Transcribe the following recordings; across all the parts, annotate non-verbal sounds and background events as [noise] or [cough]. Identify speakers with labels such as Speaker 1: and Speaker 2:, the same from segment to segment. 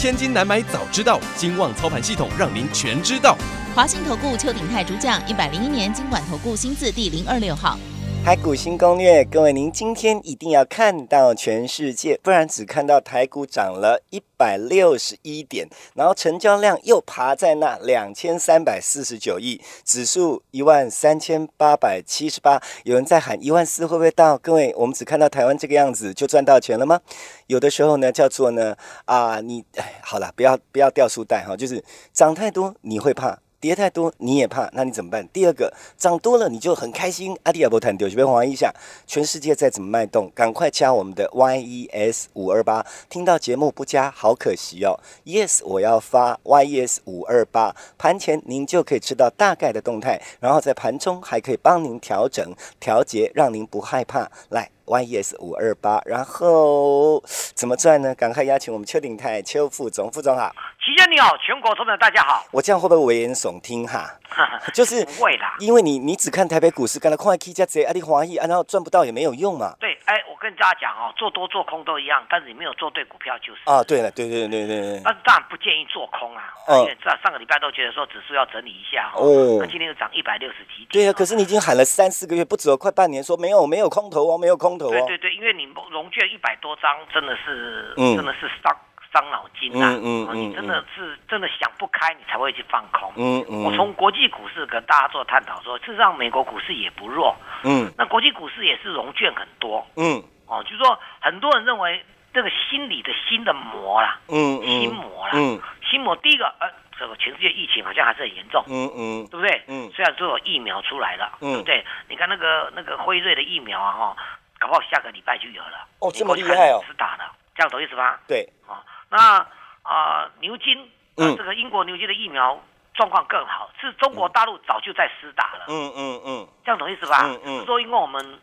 Speaker 1: 千金难买早知道，金旺操盘系统让您全知道。
Speaker 2: 华信投顾邱鼎泰主讲，一百零一年金管投顾新字第零二六号。
Speaker 3: 台股新攻略，各位，您今天一定要看到全世界，不然只看到台股涨了一百六十一点，然后成交量又爬在那两千三百四十九亿，指数一万三千八百七十八，有人在喊一万四会不会到？各位，我们只看到台湾这个样子就赚到钱了吗？有的时候呢，叫做呢啊，你哎，好了，不要不要掉书袋哈，就是涨太多你会怕。跌太多你也怕，那你怎么办？第二个涨多了你就很开心。阿迪亚波谈丢，随便划一下，全世界再怎么脉动，赶快加我们的 YES 五二八。听到节目不加，好可惜哦。Yes，我要发 YES 五二八，盘前您就可以知道大概的动态，然后在盘中还可以帮您调整调节，让您不害怕。来。YES 五二八，然后怎么赚呢？赶快邀请我们邱鼎泰邱副总，副总好，
Speaker 4: 齐先你好，全国同仁大家好。
Speaker 3: 我这样会不会危言耸听哈？[laughs] 就是
Speaker 4: 不会啦，
Speaker 3: 因为你你只看台北股市，干了快 K 加 Z，阿里华裔，然后赚不到也没有用嘛。
Speaker 4: 对，哎，我跟大家讲哦，做多做空都一样，但是你没有做对股票就是。
Speaker 3: 啊，对了，对对对对对。
Speaker 4: 那当然不建议做空啊，因为上上个礼拜都觉得说指数要整理一下哦，那今天又涨一百六十几点。
Speaker 3: 对啊，可是你已经喊了三四个月，不止有快半年，说没有没有空头哦，没有空头哦。
Speaker 4: 对对对，因为你融券一百多张，真的是真的是伤伤脑筋呐。嗯嗯你真的是真的想不开，你才会去放空。嗯嗯。我从国际股市跟大家做探讨说，事实上美国股市也不弱。嗯。那国际股市也是融券很多。嗯。哦，就是说很多人认为这个心理的新的魔啦。嗯嗯。心魔啦。嗯。心魔第一个呃。这个全世界疫情好像还是很严重，嗯嗯，对不对？嗯，虽然说有疫苗出来了，嗯，对不对？你看那个那个辉瑞的疫苗啊，哈，搞不好下个礼拜就有了。
Speaker 3: 哦，这么厉害哦！
Speaker 4: 是打的，这样懂意思吗？
Speaker 3: 对，
Speaker 4: 啊，那啊牛津，嗯，这个英国牛津的疫苗状况更好，是中国大陆早就在施打了。嗯嗯嗯，这样懂意思吧？嗯嗯，说因为我们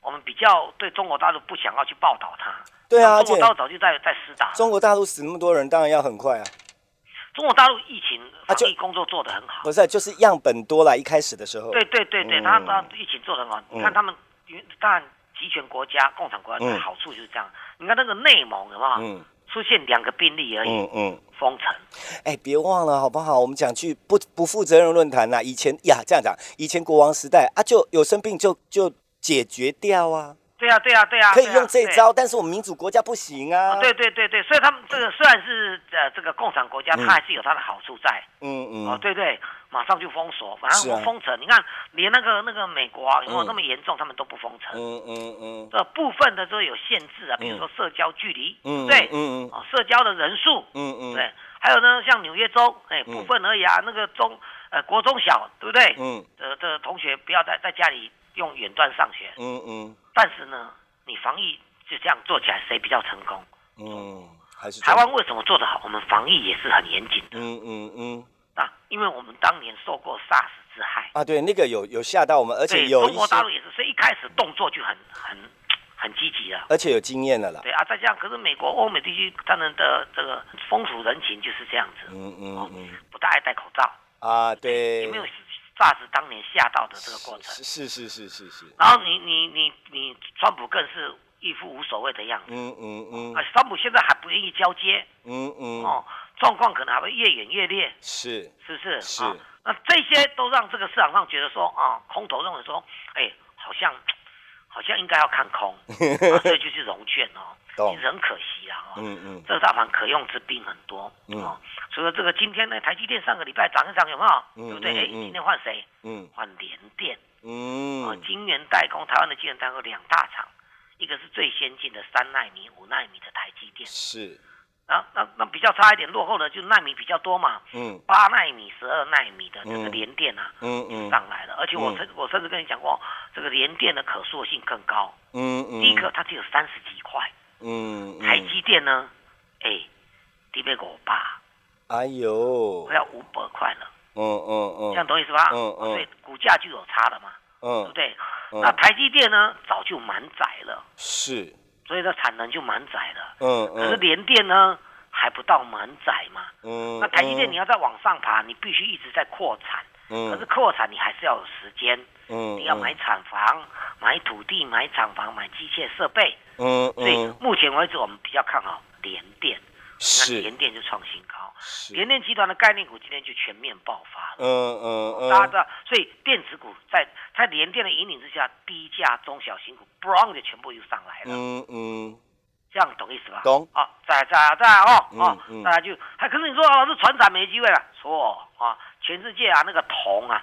Speaker 4: 我们比较对中国大陆不想要去报道它。
Speaker 3: 对啊，
Speaker 4: 中国大陆早就在在施打。
Speaker 3: 中国大陆死那么多人，当然要很快啊。
Speaker 4: 中国大陆疫情防疫工作做得很好，
Speaker 3: 不是就是样本多了，一开始的时候。
Speaker 4: 对对对对，他他疫情做得很好。你看他们，当然集权国家、共产国家的好处就是这样。你看那个内蒙有没有？嗯。出现两个病例而已。嗯嗯。封城。
Speaker 3: 哎，别忘了好不好？我们讲句不不负责任论坛呐。以前呀，这样讲，以前国王时代啊，就有生病就就解决掉啊。
Speaker 4: 对啊，对啊，对啊，
Speaker 3: 可以用这招，但是我们民主国家不行啊。
Speaker 4: 对对对对，所以他们这个虽然是呃这个共产国家，它还是有它的好处在。嗯嗯。哦，对对，马上就封锁，反正封城。你看，连那个那个美国啊，如果那么严重？他们都不封城。嗯嗯嗯。这部分的都有限制啊，比如说社交距离，对，嗯嗯，哦，社交的人数，嗯嗯，对，还有呢，像纽约州，哎，部分而已啊，那个中呃国中小，对不对？嗯。呃，的同学不要在在家里。用远端上学，嗯嗯，但是呢，你防疫就这样做起来，谁比较成功？嗯，还是台湾为什么做得好？我们防疫也是很严谨的，嗯嗯嗯。啊，因为我们当年受过 SARS 之害
Speaker 3: 啊，对，那个有有吓到我们，而且有
Speaker 4: 中国大陆也是，所以一开始动作就很很很积极了，
Speaker 3: 而且有经验了啦。
Speaker 4: 对啊，再加上可是美国、欧美地区他们的这个风土人情就是这样子，嗯嗯嗯，不大爱戴口罩
Speaker 3: 啊，对，
Speaker 4: 有没有？萨斯当年吓到的这个过程，
Speaker 3: 是是是是是。
Speaker 4: 然后你你你你，川普更是一副无所谓的样子。嗯嗯嗯。啊，川普现在还不愿意交接。嗯嗯。哦，状况可能还会越演越烈。
Speaker 3: 是，
Speaker 4: 是不是？
Speaker 3: 是。
Speaker 4: 那这些都让这个市场上觉得说啊，空头认为说，哎，好像好像应该要看空，[laughs] 所以就是融券哦。很可惜啊，嗯嗯，这个大盘可用之兵很多，嗯，除了这个今天呢，台积电上个礼拜涨一涨有没有？对不对？哎，今天换谁？嗯，换联电，嗯，啊，晶圆代工，台湾的晶圆代工两大厂，一个是最先进的三纳米、五纳米的台积电，
Speaker 3: 是，
Speaker 4: 那那那比较差一点落后的就纳米比较多嘛，嗯，八纳米、十二纳米的这个联电啊，嗯嗯，上来了，而且我甚我甚至跟你讲过，这个联电的可塑性更高，嗯嗯，第一个它只有三十几块。嗯，台积电呢？哎，低倍五八，
Speaker 3: 哎呦，
Speaker 4: 快要五百块了。
Speaker 3: 嗯嗯嗯，
Speaker 4: 这样懂意思吧？
Speaker 3: 嗯嗯，
Speaker 4: 所以股价就有差了嘛，
Speaker 3: 嗯，
Speaker 4: 对不对？那台积电呢，早就满载了，
Speaker 3: 是，
Speaker 4: 所以它产能就满载了。
Speaker 3: 嗯嗯，
Speaker 4: 可是联电呢，还不到满载嘛。
Speaker 3: 嗯，
Speaker 4: 那台积电你要再往上爬，你必须一直在扩产。嗯，可是扩产你还是要有时间。嗯，你要买厂房、买土地、买厂房、买机械设备。嗯嗯，所以目前为止我们比较看好联电。
Speaker 3: 是，
Speaker 4: 联电就创新高。联电集团的概念股今天就全面爆发了。嗯
Speaker 3: 嗯嗯，
Speaker 4: 大家知道，所以电子股在在联电的引领之下，低价中小型股 brown 就全部又上来了。嗯嗯，这样懂意思吧？
Speaker 3: 懂。
Speaker 4: 啊，再再再哦哦，大家就还可是你说老师船长没机会了？错啊，全世界啊那个铜啊。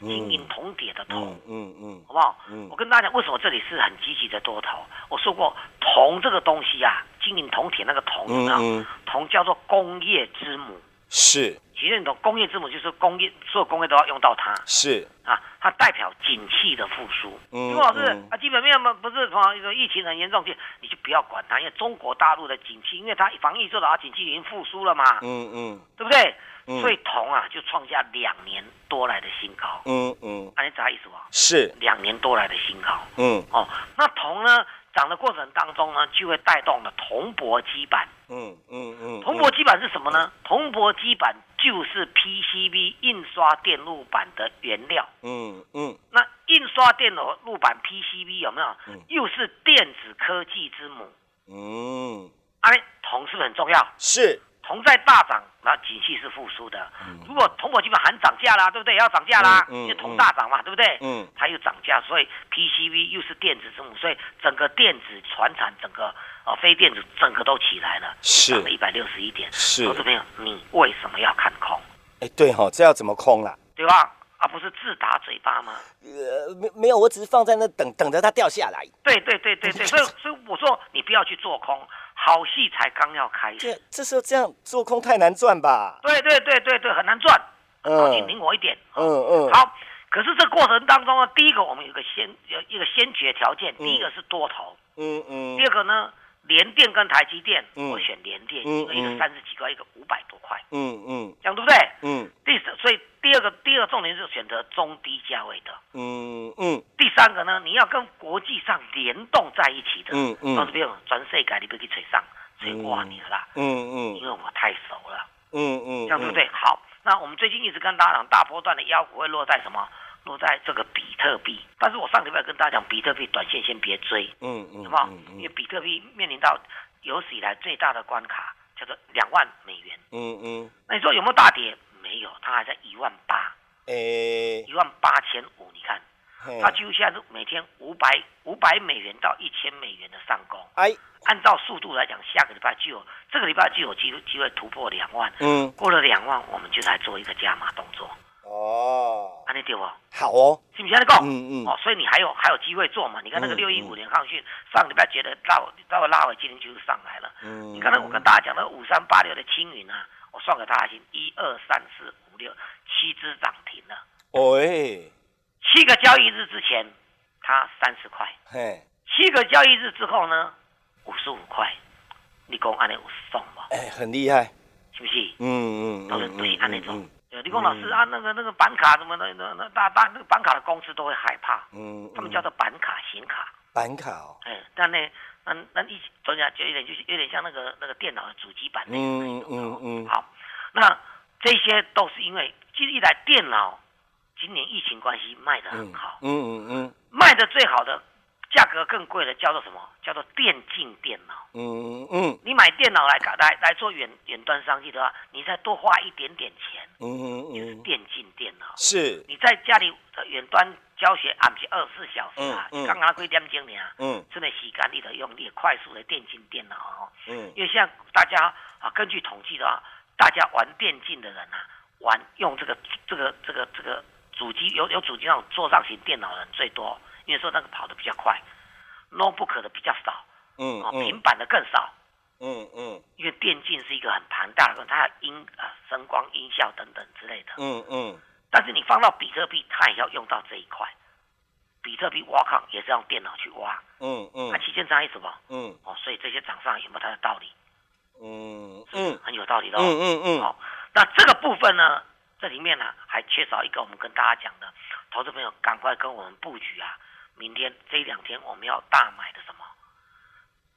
Speaker 4: 金银铜铁的铜，嗯嗯，好不好？嗯，我跟大家讲，为什么这里是很积极的多头？我说过，铜这个东西啊，金银铜铁那个铜，嗯铜叫做工业之母，
Speaker 3: 是。
Speaker 4: 其实你懂，工业之母就是工业，所有工业都要用到它，
Speaker 3: 是
Speaker 4: 啊，它代表景气的复苏。嗯，老师啊，基本面嘛不是从疫情很严重，就你就不要管它，因为中国大陆的景气，因为它防疫做的好，景气已经复苏了嘛。嗯嗯，对不对？所以铜啊，就创下两年多来的新高。嗯嗯，啊，你啥意思吧？
Speaker 3: 是
Speaker 4: 两年多来的新高。嗯哦，那铜呢，涨的过程当中呢，就会带动了铜箔基板。嗯嗯嗯，铜箔基板是什么呢？铜箔基板就是 PCB 印刷电路板的原料。嗯嗯，那印刷电路板 PCB 有没有？又是电子科技之母。嗯，哎，铜是不是很重要？
Speaker 3: 是。
Speaker 4: 铜在大涨，那景气是复苏的。如果铜我基本喊涨价啦，对不对？要涨价啦，因为铜大涨嘛，对不对？嗯，它又涨价，所以 PCV 又是电子之母，所以整个电子传产，整个呃非电子整个都起来了，涨了一百六十一点。
Speaker 3: 是，
Speaker 4: 投资朋友，你为什么要看空？
Speaker 3: 哎，对哈，这要怎么空啦？
Speaker 4: 对吧？啊，不是自打嘴巴吗？
Speaker 3: 呃，没没有，我只是放在那等等着它掉下来。
Speaker 4: 对对对对对，[laughs] 所以所以我说你不要去做空。好戏才刚要开始，
Speaker 3: 这这时候这样做空太难赚吧？
Speaker 4: 对对对对对，很难赚。嗯，你听我一点。嗯嗯。好，可是这过程当中呢，第一个我们有个先有一个先决条件，第一个是多头。嗯嗯。第二个呢，联电跟台积电，我选联电，一个一个三十几块，一个五百多块。嗯嗯。这样对不对？嗯。第四，所以第二个第二个重点是选择中低价位的。嗯嗯。第三个呢，你要跟国际上联动在一起的。嗯嗯。到这边全世改你不去吹上吹挂你了啦。嗯嗯。因为我太熟了。嗯嗯。这样对不对？好，那我们最近一直跟大家讲，大波段的腰股会落在什么？落在这个比特币。但是我上礼拜跟大家讲，比特币短线先别追。嗯嗯。好不好？因为比特币面临到有史以来最大的关卡，叫做两万美元。嗯嗯。那你说有没有大跌？没有，它还在一万八。诶。一万八千五，你看。它几乎现在是每天五百五百美元到一千美元的上攻，哎，按照速度来讲，下个礼拜就有这个礼拜就有机会机会突破两万，嗯，过了两万，我们就来做一个加码动作，哦，安利对不？
Speaker 3: 好哦，
Speaker 4: 是不信？你讲，嗯嗯，哦，所以你还有还有机会做嘛？你看那个六一五年抗讯，上礼拜觉得拉稍微拉回，今天就是上来了，嗯，你刚才我跟大家讲的五三八六的青云啊，我算给大家听，一二三四五六七只涨停了，喂。七个交易日之前，它三十块。嘿，七个交易日之后呢，五十五块。你讲按那五十送吧？
Speaker 3: 哎，很厉害，
Speaker 4: 是不是？嗯嗯，都是对按那种。你讲老师啊，那个那个板卡什么的，那那大大那个板卡的公司都会害怕。嗯，他们叫做板卡显卡。
Speaker 3: 板卡哦。
Speaker 4: 哎，但呢，那那一怎样就有点就是有点像那个那个电脑的主机板那种。嗯嗯嗯。好，那这些都是因为其实一台电脑。今年疫情关系卖的很好，嗯嗯嗯，卖的最好的，价格更贵的叫做什么？叫做电竞电脑，嗯嗯，你买电脑来来来做远远端商机的话，你再多花一点点钱，嗯嗯，就是电竞电脑，
Speaker 3: 是，
Speaker 4: 你在家里远端教学，俺不是二十四小时啊，刚刚几点钟呢？嗯，这个时间你得用你快速的电竞电脑哦，嗯，因为现在大家啊，根据统计的话，大家玩电竞的人啊，玩用这个这个这个这个。主机有有主机那种桌上型电脑人最多，因为说那个跑的比较快，notebook 的比较少，嗯，哦，平板的更少，嗯嗯，因为电竞是一个很庞大的，它音啊声光音效等等之类的，嗯嗯，但是你放到比特币，它也要用到这一块，比特币挖矿也是用电脑去挖，嗯嗯，那期间差异什么？嗯，哦，所以这些涨上有没有它的道理？嗯嗯，很有道理的。嗯嗯嗯。好，那这个部分呢，这里面呢还缺少一个，我们跟大家讲的，投资朋友赶快跟我们布局啊！明天这两天我们要大买的什么？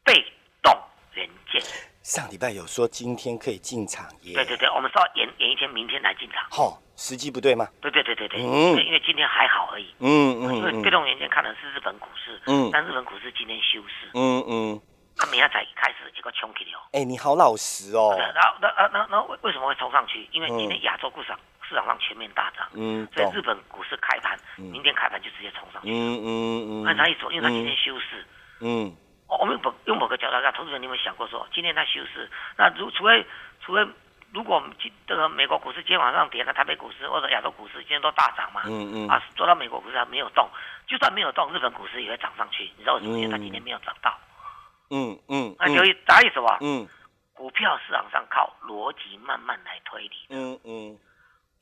Speaker 4: 被动元件。
Speaker 3: 上礼拜有说今天可以进场耶。
Speaker 4: 对对对，我们说延延一天，明天来进场。
Speaker 3: 好，时机不对吗？
Speaker 4: 对对对对对。嗯。因为今天还好而已。嗯嗯。因为被动元件看的是日本股市。嗯。但日本股市今天休市。嗯嗯。他明天才开始一个冲起哦。
Speaker 3: 哎，你好老实哦。[laughs]
Speaker 4: 然后那那那那为为什么会冲上去？因为今天亚洲股市市场上全面大涨。嗯。所以日本股市开盘，明天开盘就直接冲上去。嗯嗯嗯。按他意思，因为他今天休市。嗯。我们某用某个角度看，投资人，你有没有想过说，今天他休市，那如除非除非如果我们今这个美国股市今天晚上跌，那台北股市或者亚洲股市今天都大涨嘛？嗯嗯。啊，做到美国股市还没有动，就算没有动，日本股市也会涨上去。你知道为什么？因为它今天没有涨到。嗯嗯，那由于啥意思啊？嗯，股票市场上靠逻辑慢慢来推理。嗯嗯，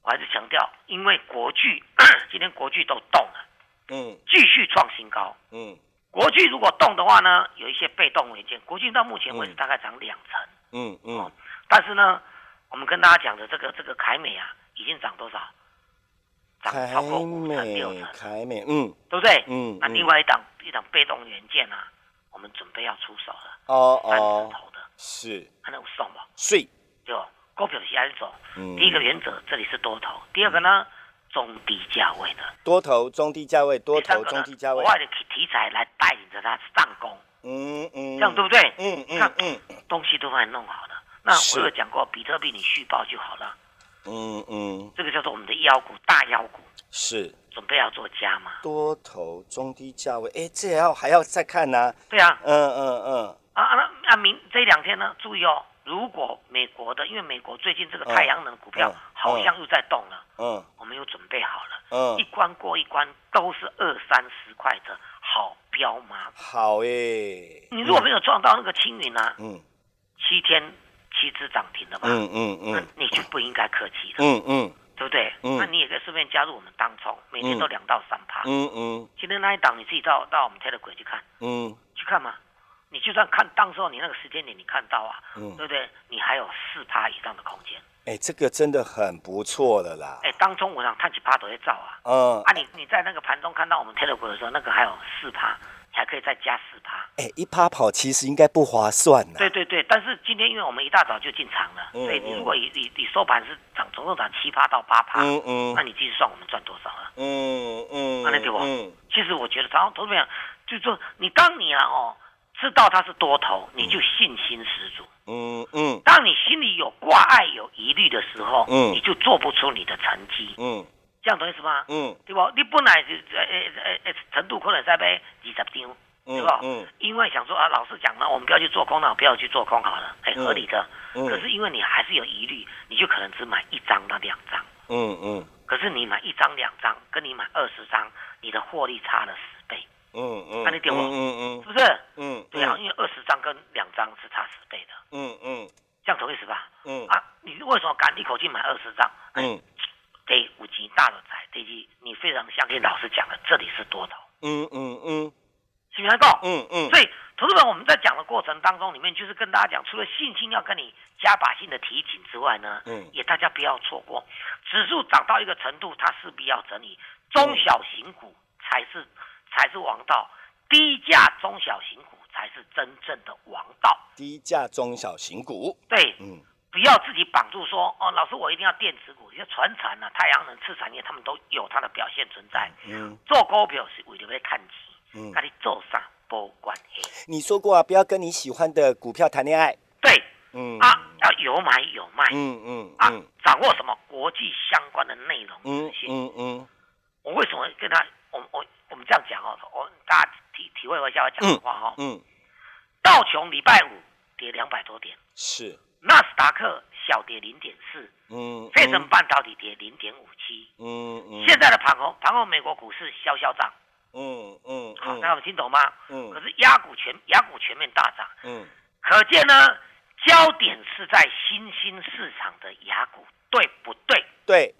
Speaker 4: 我还是强调，因为国巨 [clears throat] 今天国巨都动了，嗯，继续创新高。嗯，国巨如果动的话呢，有一些被动元件，国巨到目前为止大概涨两成。嗯嗯，但是呢，我们跟大家讲的这个这个凯美啊，已经涨多少？涨超过五成六成。
Speaker 3: 凯美，嗯，
Speaker 4: 对不对？嗯，那另外一档一档被动元件啊。我们准备要出手了哦哦，头的
Speaker 3: 是，
Speaker 4: 还能送吗？
Speaker 3: 是，
Speaker 4: 就股票是安走。嗯，第一个原则，这里是多头；第二个呢，中低价位的
Speaker 3: 多头，中低价位，多头，中低价位。
Speaker 4: 国外的题题材来带领着它上攻。嗯嗯，这样对不对？嗯嗯嗯，东西都帮你弄好了。那我有讲过，比特币你续报就好了。嗯嗯，这个叫做我们的妖股，大妖股。
Speaker 3: 是。
Speaker 4: 准备要做加吗？
Speaker 3: 多头中低价位，哎，这要还要再看呢。
Speaker 4: 对啊，嗯嗯嗯。啊啊那啊明这两天呢，注意哦，如果美国的，因为美国最近这个太阳能股票好像又在动了，嗯，我们又准备好了，嗯，一关过一关都是二三十块的好标吗？
Speaker 3: 好哎。
Speaker 4: 你如果没有撞到那个青云啊，嗯，七天七只涨停的吧，嗯嗯嗯，你就不应该客气了，嗯嗯。对不对？嗯，那你也可以顺便加入我们当冲，每天都两到三趴。嗯嗯。今天那一档你自己到到我们 Telegram 去看。嗯。去看嘛，你就算看当时候你那个时间点你看到啊，嗯，对不对？你还有四趴以上的空间。
Speaker 3: 哎，这个真的很不错的啦。
Speaker 4: 哎，当中我想看几趴都会照啊。嗯。啊，你你在那个盘中看到我们 Telegram 的时候，那个还有四趴。你还可以再加四趴，
Speaker 3: 哎，一趴跑其实应该不划算
Speaker 4: 的。对对对，但是今天因为我们一大早就进场了，所以你如果你你你收盘是涨，总共涨七趴到八趴，嗯嗯，那你继续算我们赚多少了？嗯嗯，那对不？嗯，其实我觉得，然后投资者就是说，你当你啊哦知道它是多头，你就信心十足。嗯嗯，当你心里有挂碍、有疑虑的时候，嗯，你就做不出你的成绩。嗯。这样懂意思吗？嗯，对不？你本来就呃呃呃程度可能在买二十张，对不？嗯，因为想说啊，老师讲了，我们不要去做空了，不要去做空好了，哎，合理的。嗯。可是因为你还是有疑虑，你就可能只买一张到两张。嗯嗯。可是你买一张两张，跟你买二十张，你的获利差了。嗯嗯。那你点我？嗯嗯。是不是？嗯。对啊，因为二十张跟两张是差十倍的。嗯嗯。这样懂意思吧？嗯。啊，你为什么敢一口气买二十张？嗯。这五级大的财，第一，你非常相信老师讲的，这里是多头。嗯嗯嗯，是不是够？嗯嗯。所以，投资者我们在讲的过程当中，里面就是跟大家讲，除了信心要跟你加把劲的提醒之外呢，嗯，也大家不要错过，指数涨到一个程度，它势必要整理，中小型股才是才是王道，低价中小型股才是真正的王道。
Speaker 3: 低价中小型股，
Speaker 4: 对，嗯。不要自己绑住说哦，老师我一定要电子股，像船产啊、太阳能、次产业，他们都有它的表现存在。嗯，做股票是为了要看钱，嗯，那你做啥不关系。
Speaker 3: 你说过啊，不要跟你喜欢的股票谈恋爱。
Speaker 4: 对，嗯啊，要有买有卖。嗯嗯啊，掌握什么国际相关的内容嗯嗯嗯。我为什么跟他，我我我们这样讲哦，我大家体体会一下我讲的话哈。嗯。道琼礼拜五跌两百多点。
Speaker 3: 是。
Speaker 4: 纳斯达克小跌零点四，嗯，费城半导体跌零点五七，嗯嗯，现在的盘后盘后美国股市消消涨，嗯嗯，好，大家有听懂吗？嗯，可是压股全亚股全面大涨，嗯，可见呢，焦点是在新兴市场的雅股，对不对？
Speaker 3: 对，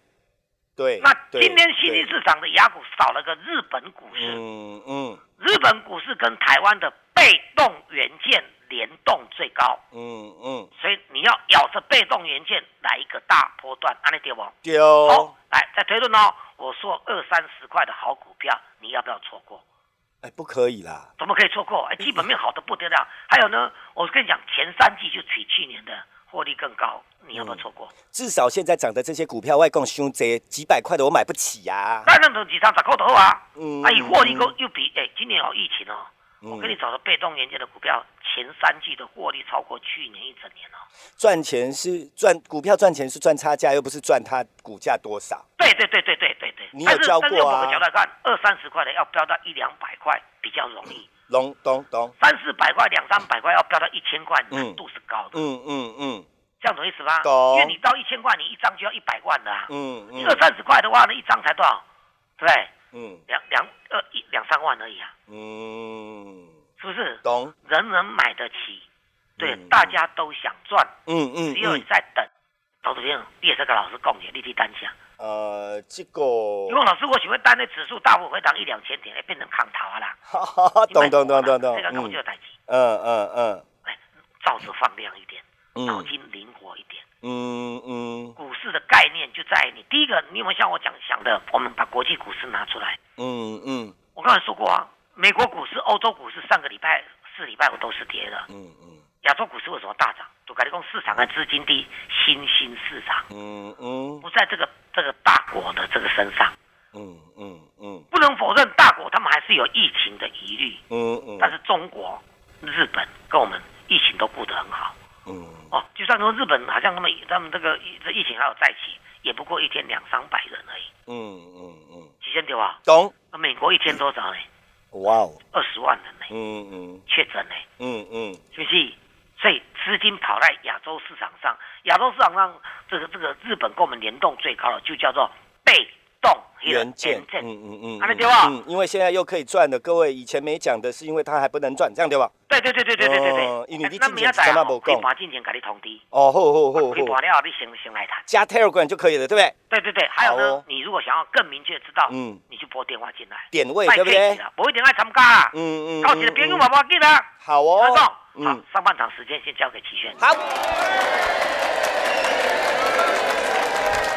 Speaker 3: 对。
Speaker 4: 那今天新兴市场的雅股少了个日本股市，嗯嗯，日本股市跟台湾的被动元件联动最高。嗯嗯，所以你要咬着被动元件来一个大波段，安利对不？
Speaker 3: 丢。
Speaker 4: 好，来再推论哦。我说二三十块的好股票，你要不要错过？
Speaker 3: 哎，不可以啦。
Speaker 4: 怎么可以错过？哎，基本面好的不得了。还有呢，我跟你讲，前三季就取去年的获利更高，你要不要错过？
Speaker 3: 至少现在涨的这些股票，外供凶贼几百块的，我买不起呀。
Speaker 4: 那那种几张十块头啊？嗯。啊，以获利又又比哎，今年有疫情哦。我给你找的被动元件的股票，前三季的获利超过去年一整年哦。
Speaker 3: 赚钱是赚股票赚钱是赚差价，又不是赚它股价多少。
Speaker 4: 对对对对对对对。
Speaker 3: 你有教过啊？但是从
Speaker 4: 某个角度来看，二三十块的要飙到一两百块比较容易。
Speaker 3: 懂懂懂。
Speaker 4: 三四百块、两三百块要飙到一千块，难度是高的。嗯嗯嗯。这样懂意思吧？
Speaker 3: 懂。
Speaker 4: 因为你到一千块，你一张就要一百万的啊。嗯嗯。二三十块的话，那一张才多少？对不对？嗯。两两二一两三万而已啊。嗯。是不是？
Speaker 3: 懂，
Speaker 4: 人人买得起，对，大家都想赚，嗯嗯，只有你在等。到这边，你也是跟老师共解，立体单下。
Speaker 3: 呃，这个，
Speaker 4: 因为老师我喜欢单的指数大幅回档一两千点，哎，变成扛头啦。
Speaker 3: 懂懂懂懂懂，
Speaker 4: 这个高就代志。
Speaker 3: 嗯嗯嗯，
Speaker 4: 哎，照着放亮一点，脑筋灵活一点。嗯嗯，股市的概念就在你第一个，你有没有像我讲想的，我们把国际股市拿出来。嗯嗯，我刚才说过啊。美国股市、欧洲股市上个礼拜四礼拜五都是跌的。嗯嗯。亚洲股市为什么大涨？都感觉讲市场的资金低，新兴市场。嗯嗯。不在这个这个大国的这个身上。嗯嗯嗯。不能否认大国他们还是有疫情的疑虑。嗯嗯。但是中国、日本跟我们疫情都顾得很好。嗯。哦，就算说日本好像他们他们这个这疫情还有再起，也不过一天两三百人而已。嗯嗯嗯。几千对吧？
Speaker 3: 懂。
Speaker 4: 那美国一天多少呢？哇哦，二十万人呢，嗯嗯，确诊呢，嗯嗯，是不是？所以资金跑在亚洲市场上，亚洲市场上这个这个日本跟我们联动最高的就叫做被动
Speaker 3: 元件，嗯嗯嗯，看得对吧？嗯，因为现在又可以赚的，各位以前没讲的是因为它还不能赚，这样对吧？
Speaker 4: 对对对对对对对对，那明仔载哦，可以把进前给你通知。
Speaker 3: 哦，好好好，
Speaker 4: 可以把了你先先来谈，
Speaker 3: 加 Telegram 就可以了，对不对？
Speaker 4: 对对对，还有呢，你如果想要更明确知道，嗯，你就拨电话进来，
Speaker 3: 点位对不对？
Speaker 4: 拨一点来参加啦，嗯嗯，高级的朋友宝宝记得，
Speaker 3: 好哦，
Speaker 4: 好，上半场时间先交给齐轩，
Speaker 3: 好。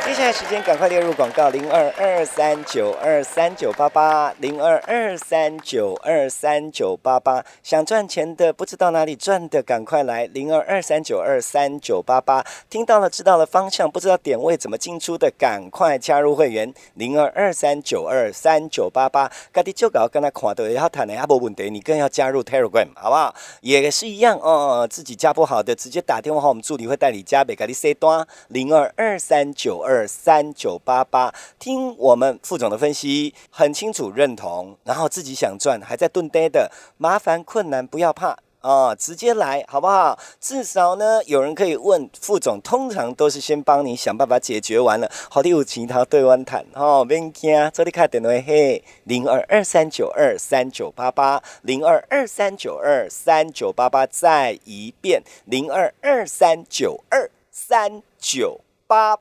Speaker 3: 接下来时间，赶快列入广告：零二二三九二三九八八，零二二三九二三九八八。想赚钱的，不知道哪里赚的，赶快来零二二三九二三九八八。听到了，知道了方向，不知道点位怎么进出的，赶快加入会员零二二三九二三九八八。家己就搞跟他看到要谈的也无问题，你更要加入 Telegram，好不好？也是一样哦，自己加不好的，直接打电话，我们助理会带你加，别给你塞单零二二三九二。二三九八八，听我们副总的分析，很清楚认同，然后自己想赚，还在蹲呆的，麻烦困难不要怕啊，直接来好不好？至少呢，有人可以问副总，通常都是先帮你想办法解决完了，好的有其他对湾谈哦，别惊，这里开电话嘿，零二二三九二三九八八，零二二三九二三九八八，再一遍，零二二三九二三九八。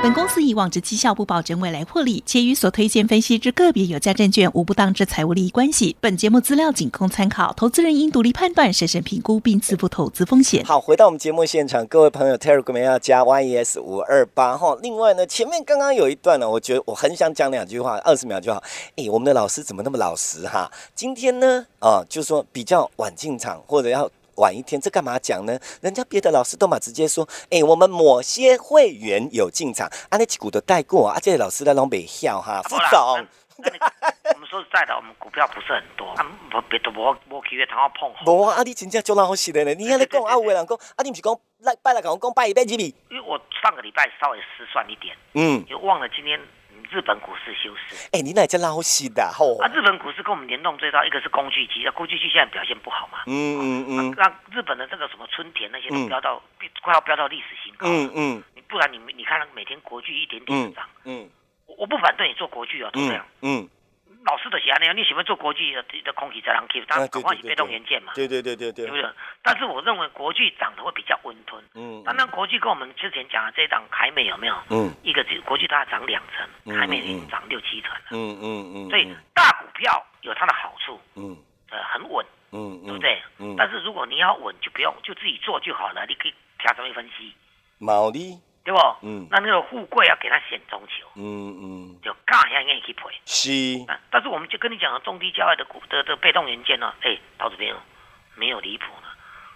Speaker 2: 本公司以往之绩效不保证未来获利，且与所推荐分析之个别有价证券无不当之财务利益关系。本节目资料仅供参考，投资人应独立判断、审慎评估并自负投资风险。
Speaker 3: 好，回到我们节目现场，各位朋友，Telegram 要加 YES 五二八哈。另外呢，前面刚刚有一段呢，我觉得我很想讲两句话，二十秒就好。哎，我们的老师怎么那么老实哈？今天呢，啊，就说比较晚进场或者要。晚一天，这干嘛讲呢？人家别的老师都嘛直接说，哎，我们某些会员有进场，啊，那几股都带过，啊，这些老师在拢没笑哈，副总。
Speaker 4: 我们说实在的，我们股票不是很多，啊，别的无无机会通我碰。
Speaker 3: 无啊，啊，你真正做老实的呢。你还在讲啊，有个人讲，啊，你不是讲来拜来跟我讲拜一拜几米？
Speaker 4: 因为我上个礼拜稍微失算一点，嗯，又忘了今天。日本股市休市，
Speaker 3: 哎，你哪家捞戏的？吼，
Speaker 4: 啊，日本股市跟我们联动最大，一个是工具机，啊，工具机现在表现不好嘛，嗯嗯嗯，让日本的这个什么春田那些都飙到，快要飙到历史新高，嗯嗯，你不然你你看每天国剧一点点涨，嗯，我我不反对你做国剧啊，都这样，嗯。老师的喜欢那样，你喜欢做国际的的空气质量 K，当然恐怕是被动元件嘛。
Speaker 3: 对对对对对，
Speaker 4: 对不对？但是我认为国际涨得会比较温吞。嗯。那那国际跟我们之前讲的这一档凯美有没有？嗯。一个国际大概涨两成，凯美已经涨六七成了。嗯嗯嗯。所以大股票有它的好处。嗯。呃，很稳。嗯嗯，对不对？嗯。但是如果你要稳，就不用，就自己做就好了。你可以调什么分析？
Speaker 3: 毛利，
Speaker 4: 对不？嗯。那那个富贵要给他选中求。嗯嗯。就干下愿意去赔。
Speaker 3: 是。
Speaker 4: 但是我们就跟你讲了，中低价位的股的的被动元件呢，哎，到这边没有离谱呢。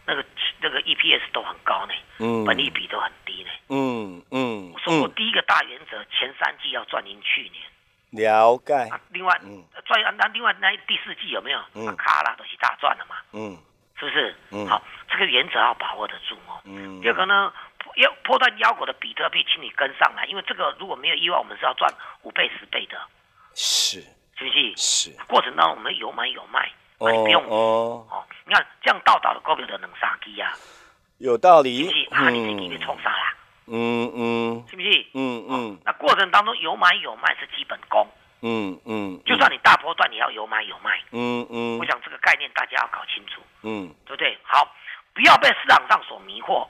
Speaker 4: 那个那个 EPS 都很高呢，嗯，本利比都很低呢，嗯嗯。我说过第一个大原则，前三季要赚赢去年。
Speaker 3: 了解。
Speaker 4: 另外，嗯，赚那另外那第四季有没有？嗯，卡拉都是大赚的嘛，嗯，是不是？嗯，好，这个原则要把握得住哦。嗯。第二个呢，要破断腰果的比特币，请你跟上来，因为这个如果没有意外，我们是要赚五倍十倍的。
Speaker 3: 是。
Speaker 4: 是不是？
Speaker 3: 是。
Speaker 4: 过程当中我们有买有卖。你不用哦，哦，你看这样倒倒的股票的能杀机啊，
Speaker 3: 有道理，
Speaker 4: 啊，你自己被冲杀啦，嗯嗯，是不是？嗯嗯，那过程当中有买有卖是基本功，嗯嗯，就算你大波段，你要有买有卖，嗯嗯，我想这个概念大家要搞清楚，嗯，对不对？好，不要被市场上所迷惑，哦，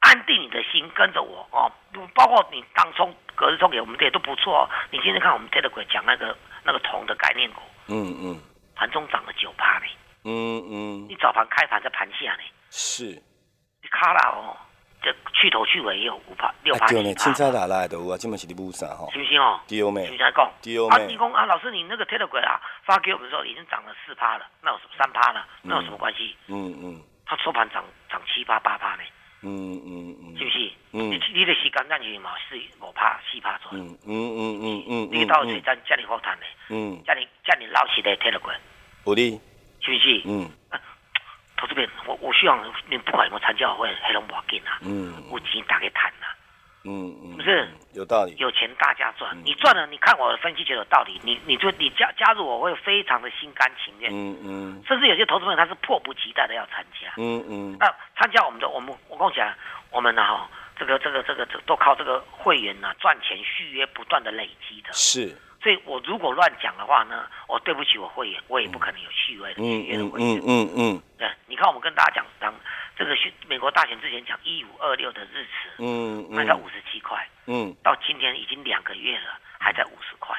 Speaker 4: 安定你的心，跟着我哦，包括你当冲、隔日冲给我们这些都不错哦。你今天看我们 Telegram 讲那个那个铜的概念股，嗯嗯。盘中涨了九趴呢，嗯嗯，你早盘开盘在盘下呢，
Speaker 3: 是，
Speaker 4: 你卡了哦，这去头去尾也有五趴六趴
Speaker 3: 对呢，凊彩哪来都有啊，基本是你补啥哈，
Speaker 4: 是不是哦？
Speaker 3: 对哦，没，
Speaker 4: 现在讲，
Speaker 3: 对哦，
Speaker 4: 啊，你讲啊，老师你那个 Telegram 啊发给我们的时候已经涨了四趴了，那有什么三趴了？那有什么关系？嗯嗯，它收盘涨涨七八八趴呢，嗯嗯嗯，是不是？嗯，你你的时间咱就嘛是五拍四拍左右，嗯嗯嗯嗯嗯，你到时阵叫你好谈的，嗯，叫你叫你老实的 Telegram。
Speaker 3: 不利，
Speaker 4: 是不是？嗯，投资边，我我希望你不管有参加会，黑龙不要紧啊。嗯，有钱大家谈呐。嗯嗯，不是
Speaker 3: 有道理。
Speaker 4: 有钱大家赚，你赚了，你看我的分析就有道理。你你就你加加入我会非常的心甘情愿。嗯嗯，甚至有些投资朋友他是迫不及待的要参加。嗯嗯，那参加我们的我们我跟你讲，我们呢哈，这个这个这个这都靠这个会员呢赚钱续约不断的累积的。
Speaker 3: 是。
Speaker 4: 所以我如果乱讲的话呢，我对不起我会员，我也不可能有续约的续约的会员。嗯嗯嗯对，你看我们跟大家讲，当这个美国大选之前讲一五二六的日子，嗯卖到五十七块，嗯，到今天已经两个月了，还在五十块。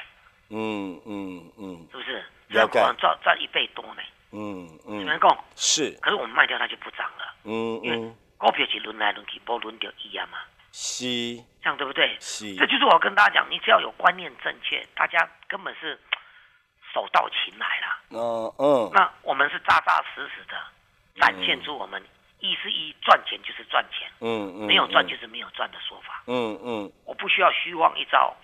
Speaker 4: 嗯嗯嗯，是不是？这可能赚赚一倍多呢。嗯嗯，怎么讲？
Speaker 3: 是。
Speaker 4: 可是我们卖掉它就不涨了。嗯因为股票是轮来轮去，不轮掉一样嘛。
Speaker 3: 是，
Speaker 4: 这样对不对？是，这就是我跟大家讲，你只要有观念正确，大家根本是手到擒来了。嗯嗯，那我们是扎扎实实的展现出我们一是一赚钱就是赚钱，嗯嗯，没有赚就是没有赚的说法。嗯嗯，我不需要虚妄一招，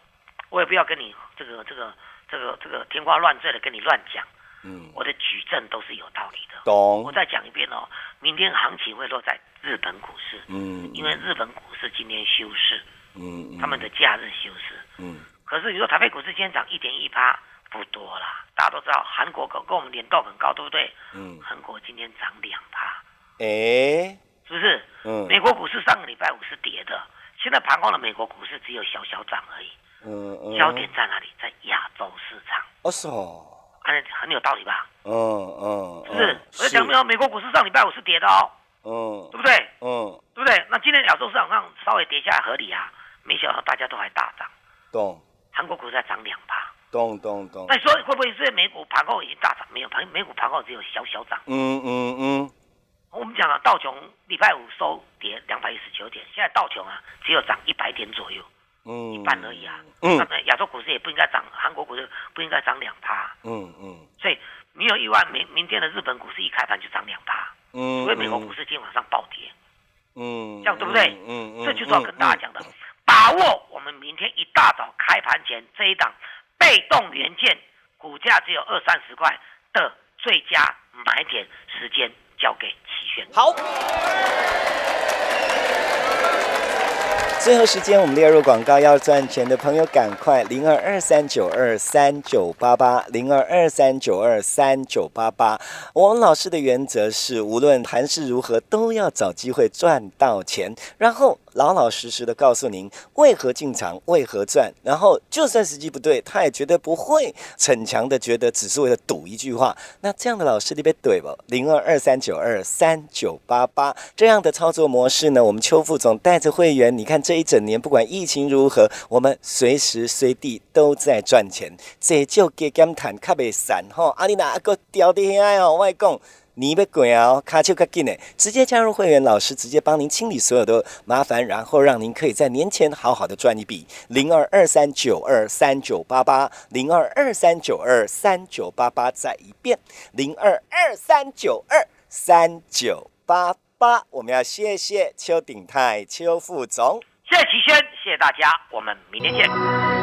Speaker 4: 我也不要跟你这个这个这个这个天花乱坠的跟你乱讲。嗯，我的举证都是有道理的。
Speaker 3: 懂。
Speaker 4: 我再讲一遍哦，明天行情会落在日本股市。嗯。因为日本股市今天休市。嗯。他们的假日休市。嗯。可是你说台北股市今天涨一点一八，不多啦。大家都知道韩国跟跟我们联动很高，对不对？嗯。韩国今天涨两趴。哎。是不是？嗯。美国股市上个礼拜五是跌的，现在盘后的美国股市只有小小涨而已。嗯嗯。焦点在哪里？在亚洲市场。
Speaker 3: 哦是哦。
Speaker 4: 很很有道理吧？嗯嗯，是不是？我讲没有，美国股市上礼拜五是跌的哦，嗯，对不对？嗯，对不对？那今天亚洲市场上稍微跌下来合理啊，没想到大家都还大涨，
Speaker 3: 懂？
Speaker 4: 韩国股市在涨两趴，
Speaker 3: 懂懂懂。
Speaker 4: 那你说会不会是美股盘后已经大涨？没有，盘美股盘后只有小小涨。嗯嗯嗯。我们讲了，道琼礼拜五收跌两百一十九点，现在道琼啊只有涨一百点左右。嗯，一半而已啊。嗯，那亚洲股市也不应该涨，韩国股市不应该涨两趴。嗯嗯，所以没有意外，明明天的日本股市一开盘就涨两趴。嗯，所以美国股市今天晚上暴跌。嗯，这样对不对？嗯嗯，这就是要跟大家讲的，把握我们明天一大早开盘前这一档被动元件，股价只有二三十块的最佳买点时间，交给齐轩。
Speaker 3: 好。最后时间，我们列入广告要赚钱的朋友，赶快零二二三九二三九八八零二二三九二三九八八。王老师的原则是，无论盘势如何，都要找机会赚到钱，然后老老实实的告诉您为何进场，为何赚。然后就算时机不对，他也绝对不会逞强的，觉得只是为了赌一句话。那这样的老师，你别对不？零二二三九二三九八八这样的操作模式呢？我们邱副总带着会员，你看这。一整年，不管疫情如何，我们随时随地都在赚钱。这就给减谈，卡袂散吼。阿你哪个掉的遐哦？我讲，你别鬼啊！卡丘卡紧呢，直接加入会员，老师直接帮您清理所有的麻烦，然后让您可以在年前好好的赚一笔。零二二三九二三九八八，零二二三九二三九八八，再一遍，零二二三九二三九八八。我们要谢谢邱鼎泰邱副总，
Speaker 4: 谢谢齐轩，谢谢大家，我们明天见。